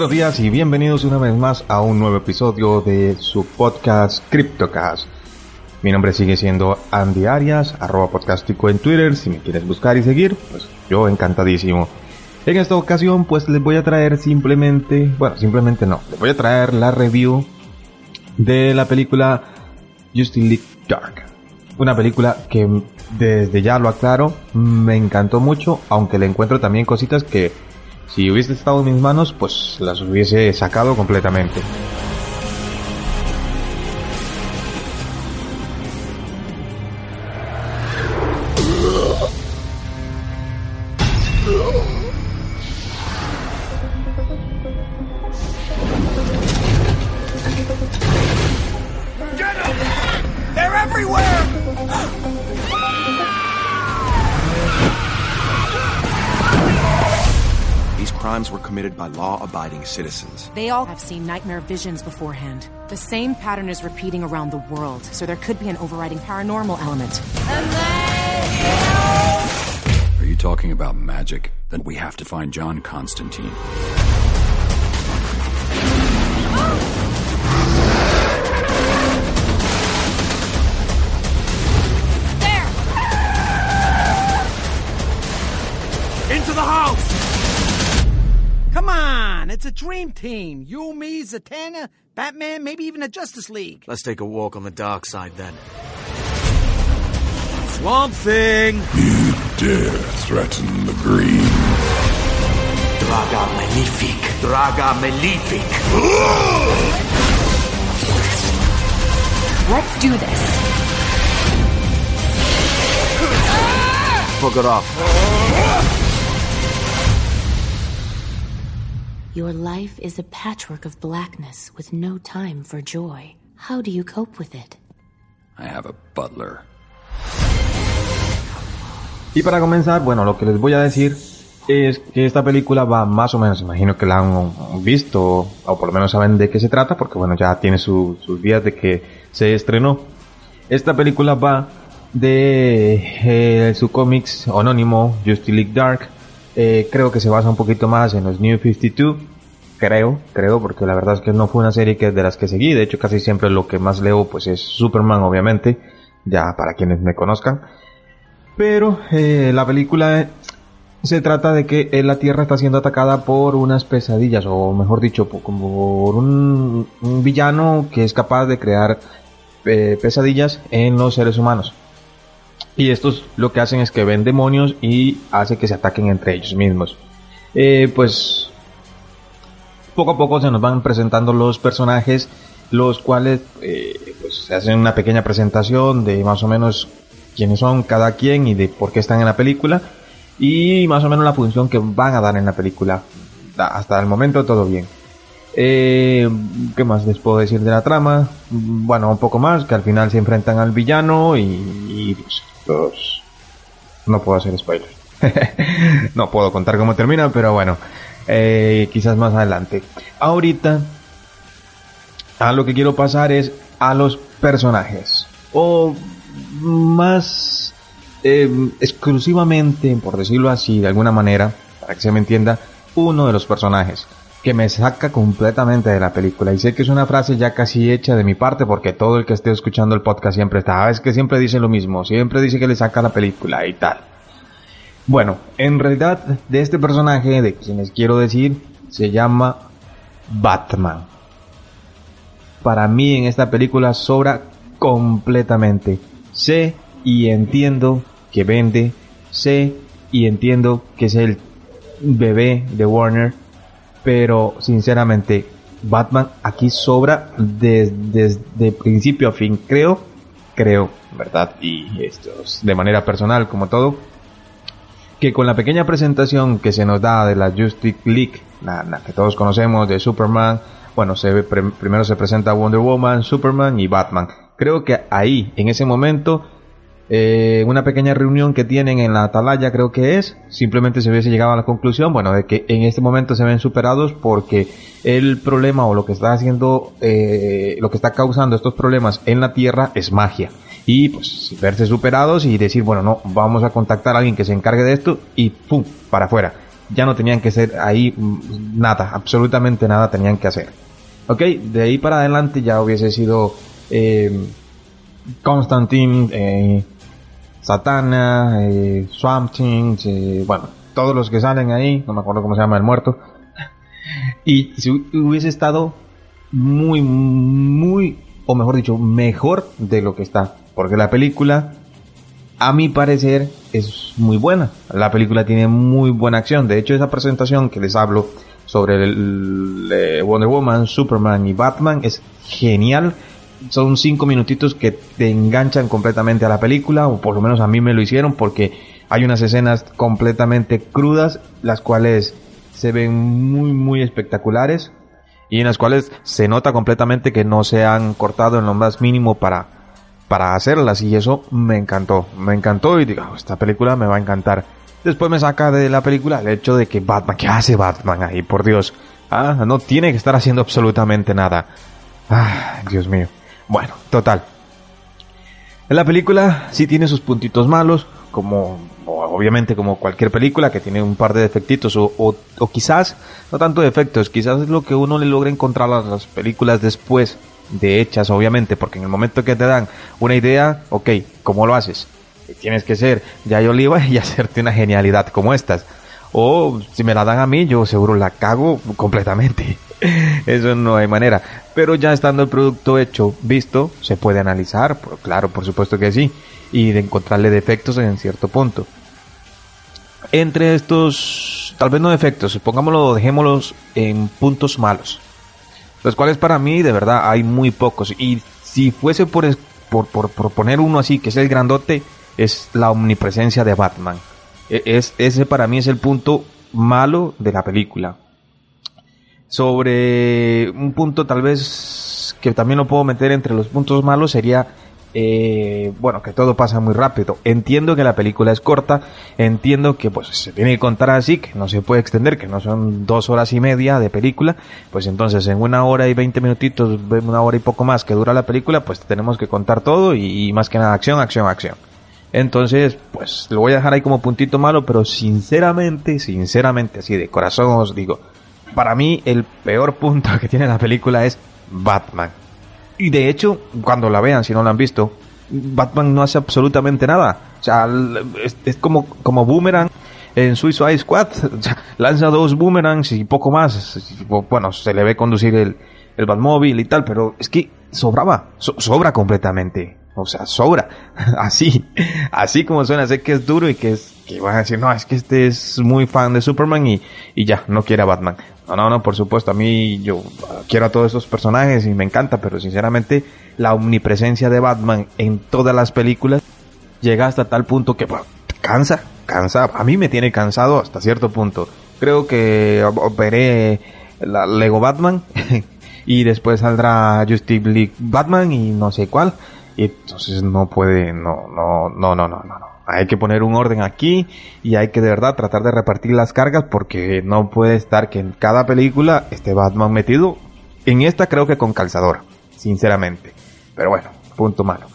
Buenos días y bienvenidos una vez más a un nuevo episodio de su podcast CryptoCast. Mi nombre sigue siendo Andy Arias, arroba podcastico en Twitter. Si me quieres buscar y seguir, pues yo encantadísimo. En esta ocasión, pues les voy a traer simplemente, bueno, simplemente no, les voy a traer la review de la película Justice League Dark. Una película que desde ya lo aclaro, me encantó mucho, aunque le encuentro también cositas que si hubiese estado en mis manos, pues las hubiese sacado completamente. By law-abiding citizens. They all have seen nightmare visions beforehand. The same pattern is repeating around the world, so there could be an overriding paranormal element. Are you talking about magic? Then we have to find John Constantine. On, it's a dream team. You, me, Zatanna, Batman, maybe even a Justice League. Let's take a walk on the dark side then. Swamp Thing! You dare threaten the green. Draga Malefic. Draga Malefic. Let's do this. Fuck it off. Your life is a patchwork of blackness with no time for joy. How do you cope with it? I have a butler. Y para comenzar, bueno, lo que les voy a decir es que esta película va más o menos, imagino que la han visto, o por lo menos saben de qué se trata, porque bueno, ya tiene su- sus días de que se estrenó. Esta película va de eh, su cómics anónimo, Justice League Dark. Eh, creo que se basa un poquito más en los New 52. Creo, creo, porque la verdad es que no fue una serie que de las que seguí. De hecho, casi siempre lo que más leo pues es Superman, obviamente. Ya para quienes me conozcan. Pero eh, la película se trata de que eh, la Tierra está siendo atacada por unas pesadillas, o mejor dicho, po- como por un, villano que es capaz de crear pesadillas en los seres humanos. Y estos lo que hacen es que ven demonios y hace que se ataquen entre ellos mismos. Eh, pues poco a poco se nos van presentando los personajes, los cuales eh, pues, se hacen una pequeña presentación de más o menos quiénes son cada quien y de por qué están en la película y más o menos la función que van a dar en la película. Hasta el momento todo bien. Eh, ¿Qué más les puedo decir de la trama? Bueno, un poco más, que al final se enfrentan al villano y, y, pues, no puedo hacer spoiler. no puedo contar cómo termina, pero bueno, eh, quizás más adelante. Ahorita, a lo que quiero pasar es a los personajes. O más eh, exclusivamente, por decirlo así, de alguna manera, para que se me entienda, uno de los personajes que me saca completamente de la película. Y sé que es una frase ya casi hecha de mi parte porque todo el que esté escuchando el podcast siempre está, "Ah, es que siempre dice lo mismo, siempre dice que le saca la película y tal. Bueno, en realidad de este personaje, de quienes quiero decir, se llama Batman. para mí en esta película sobra completamente. Sé y entiendo que vende, sé y entiendo que es el bebé de Warner, pero sinceramente Batman aquí sobra desde principio a fin. Creo, creo, ¿verdad? Y esto es de manera personal como todo, que con la pequeña presentación que se nos da de la Justice League, la, que todos conocemos de Superman, bueno, se, primero se presenta Wonder Woman, Superman y Batman. Creo que ahí, en ese momento, eh, una pequeña reunión que tienen en la atalaya creo que es, simplemente se hubiese llegado a la conclusión, bueno, de que en este momento se ven superados porque el problema o lo que está haciendo, eh, lo que está causando estos problemas en la Tierra es magia. Y pues verse superados y decir, bueno, no, vamos a contactar a alguien que se encargue de esto y ¡pum! para afuera. Ya no tenían que ser ahí mm, nada, absolutamente nada tenían que hacer. Ok, de ahí para adelante ya hubiese sido eh, Constantine, eh, Satana, eh, Swamp Thing, eh, bueno, todos los que salen ahí, no me acuerdo cómo se llama el muerto. y si hubiese estado muy, muy, o mejor dicho, mejor de lo que está. Porque la película, a mi parecer, es muy buena. La película tiene muy buena acción. De hecho, esa presentación que les hablo sobre el, eh, Wonder Woman, Superman y Batman es genial son cinco minutitos que te enganchan completamente a la película, o por lo menos a mí me lo hicieron, porque hay unas escenas completamente crudas, las cuales se ven muy, muy espectaculares, y en las cuales se nota completamente que no se han cortado en lo más mínimo para, para hacerlas, y eso me encantó, me encantó, y digo, esta película me va a encantar. Después me saca de la película el hecho de que Batman, ¿qué hace Batman ahí? Por Dios, ah, no tiene que estar haciendo absolutamente nada. Ah, Dios mío. Bueno, total. En la película sí tiene sus puntitos malos, como obviamente como cualquier película que tiene un par de defectitos o, o, quizás no tanto defectos, quizás es lo que uno le logra encontrar a las películas después de hechas, obviamente, porque en el momento que te dan una idea, ok, ¿cómo lo haces? Tienes que ser Jay Oliva y hacerte una genialidad como estas. O si me la dan a mí, yo seguro la cago completamente. Eso no hay manera. Pero ya estando el producto hecho, visto, se puede analizar, claro, por supuesto que sí, y de encontrarle defectos en cierto punto. Entre estos, tal vez no defectos, pongámoslo, dejémoslos en puntos malos. Los cuales para mí, de verdad, hay muy pocos. Y si fuese por, por, por, poner uno así, que es el grandote, es la omnipresencia de Batman. Es, ese para mí es el punto malo de la película. Sobre un punto tal vez que también lo puedo meter entre los puntos malos sería eh, bueno que todo pasa muy rápido. Entiendo que la película es corta entiendo que pues se tiene que contar así que no se puede extender que no son dos horas y media de película pues entonces en una hora y veinte minutitos una hora y poco más que dura la película pues tenemos que contar todo y, y más que nada acción acción acción entonces, pues lo voy a dejar ahí como puntito malo, pero sinceramente, sinceramente, así de corazón os digo, para mí el peor punto que tiene la película es Batman. Y de hecho, cuando la vean, si no la han visto, Batman no hace absolutamente nada. O sea, es, como, como Boomerang en Suicide Squad. Lanza dos boomerangs y poco más. Bueno, se le ve conducir el, el Batmóvil y tal, pero es que sobraba, sobra completamente. O sea, sobra. Así, así como suena, sé que es duro y que es, que van a decir, no, es que este es muy fan de Superman y, ya, no quiere a Batman. No, no, no, por supuesto, a mí yo quiero a todos esos personajes y me encanta, pero sinceramente la omnipresencia de Batman en todas las películas llega hasta tal punto que bueno, cansa, cansa, a mí me tiene cansado hasta cierto punto. Creo que veré la Lego Batman y después saldrá Justice League Batman y no sé cuál. Y entonces no puede, no, no, no, no, no, no hay que poner un orden aquí y hay que de verdad tratar de repartir las cargas porque no puede estar que en cada película esté Batman metido. En esta creo que con calzador, sinceramente. Pero bueno, punto malo.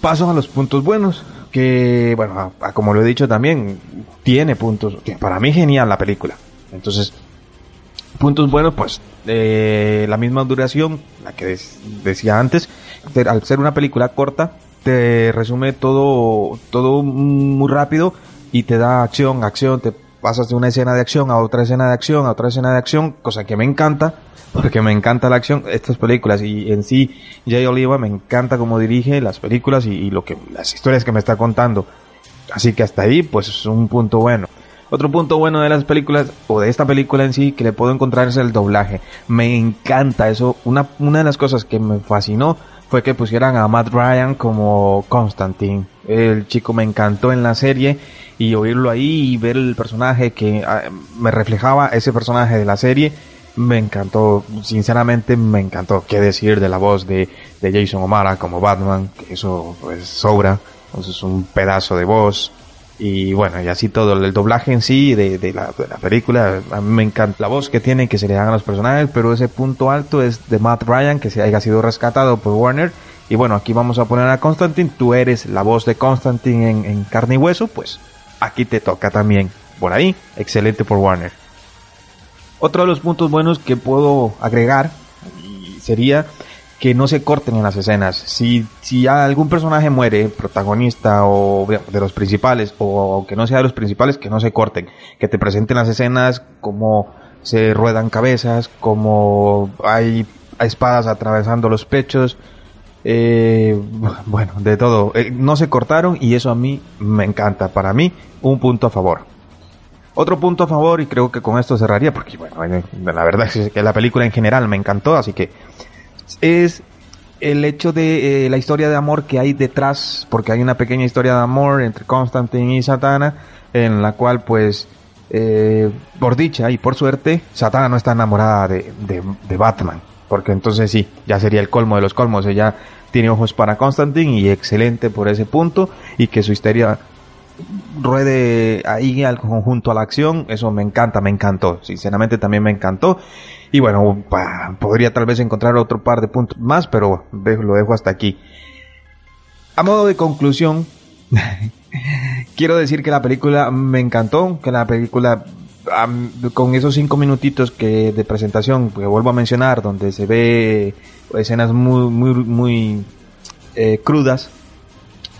Paso a los puntos buenos, que bueno, como lo he dicho también, tiene puntos, que para mí genial la película. Entonces, puntos buenos, pues eh, la misma duración, la que decía antes, al ser una película corta, te resume todo, todo muy rápido y te da acción, acción, te pasas de una escena de acción a otra escena de acción, a otra escena de acción, cosa que me encanta, porque me encanta la acción, estas películas y en sí Jay Oliva me encanta cómo dirige las películas y, y lo que las historias que me está contando. Así que hasta ahí pues es un punto bueno. Otro punto bueno de las películas, o de esta película en sí, que le puedo encontrar es el doblaje. Me encanta eso. Una, una de las cosas que me fascinó fue que pusieran a Matt Ryan como Constantine. El chico me encantó en la serie y oírlo ahí y ver el personaje que ah, me reflejaba ese personaje de la serie. Me encantó, sinceramente me encantó. Qué decir de la voz de, de Jason O'Mara como Batman, eso pues sobra. Eso es un pedazo de voz y bueno, y así todo, el doblaje en sí de, de, la, película, a me encanta la voz que tiene, que se le dan a los personajes, pero ese punto alto es de Matt Ryan, que se haya sido rescatado por Warner. Y bueno, aquí vamos a poner a Constantine, tú eres la voz de Constantine en, en carne y hueso, pues aquí te toca también. Por ahí, excelente por Warner. Otro de los puntos buenos que puedo agregar sería que no se corten en las escenas. Si, si algún personaje muere, protagonista o de los principales, o aunque no sea de los principales, que no se corten. Que te presenten las escenas como se ruedan cabezas, como hay, espadas atravesando los pechos. Eh, bueno, de todo. Eh, no se cortaron y eso a mí me encanta. Para mí, un punto a favor. Otro punto a favor, y creo que con esto cerraría, porque bueno, la verdad es que la película en general me encantó, así que es el hecho de eh, la historia de amor que hay detrás, porque hay una pequeña historia de amor entre Constantine y Satana, en la cual pues, eh, por dicha y por suerte, Satana no está enamorada de, de, de, Batman, porque entonces sí, ya sería el colmo de los colmos, ella tiene ojos para Constantine y excelente por ese punto, y que su historia ruede ahí al conjunto a la acción, eso me encanta, me encantó, sinceramente también me encantó. Y bueno, podría tal vez encontrar otro par de puntos más, pero lo dejo hasta aquí. A modo de conclusión, quiero decir que la película me encantó, que la película con esos cinco minutitos que de presentación que vuelvo a mencionar, donde se ve escenas muy muy muy eh, crudas,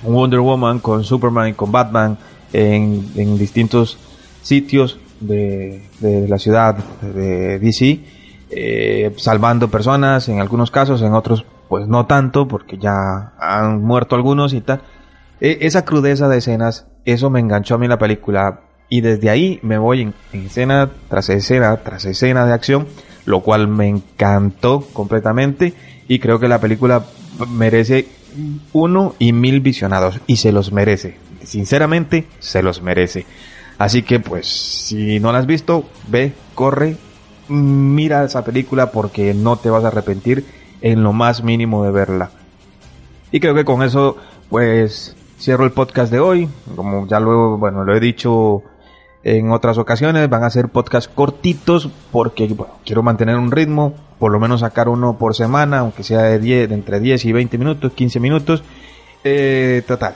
Wonder Woman con Superman y con Batman en, en distintos sitios de, de, la ciudad de DC eh, salvando personas en algunos casos, en otros pues no tanto porque ya han muerto algunos y tal. E esa crudeza de escenas, eso me enganchó a mí en la película y desde ahí me voy en, escena tras escena tras escena de acción, lo cual me encantó completamente y creo que la película merece uno y mil visionados y se los merece. Sinceramente, se los merece. Así que pues, si no la has visto, ve, corre mira esa película porque no te vas a arrepentir en lo más mínimo de verla. Y creo que con eso, pues, cierro el podcast de hoy. Como ya luego, bueno, lo he dicho en otras ocasiones, van a ser podcasts cortitos porque, bueno, quiero mantener un ritmo, por lo menos sacar uno por semana, aunque sea de, 10, de entre 10 y 20 minutos, 15 minutos. Eh, total.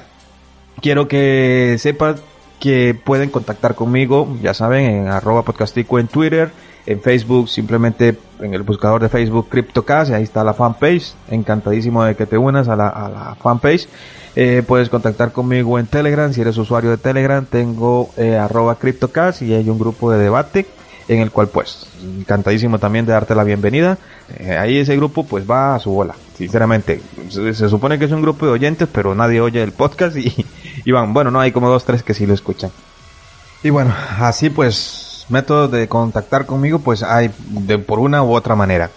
Quiero que sepas que pueden contactar conmigo, ya saben, en arroba podcastico en Twitter, en Facebook, simplemente en el buscador de Facebook CryptoCast, ahí está la fanpage, encantadísimo de que te unas a la, a la fanpage. Eh, puedes contactar conmigo en Telegram, si eres usuario de Telegram, tengo eh, arroba CryptoCast y hay un grupo de debate en el cual pues encantadísimo también de darte la bienvenida. Eh, ahí ese grupo pues va a su bola, sinceramente. Se, se, supone que es un grupo de oyentes, pero nadie oye el podcast y, y van, bueno, no, hay como dos, tres que sí lo escuchan. Y bueno, así pues, métodos de contactar conmigo pues hay de por una u otra manera.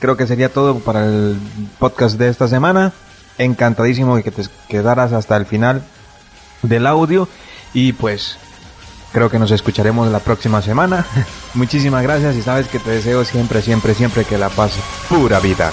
Creo que sería todo para el podcast de esta semana. Encantadísimo de que te quedaras hasta el final del audio y pues Creo que nos escucharemos la próxima semana. Muchísimas gracias y sabes que te deseo siempre, siempre, siempre que la paz pura vida.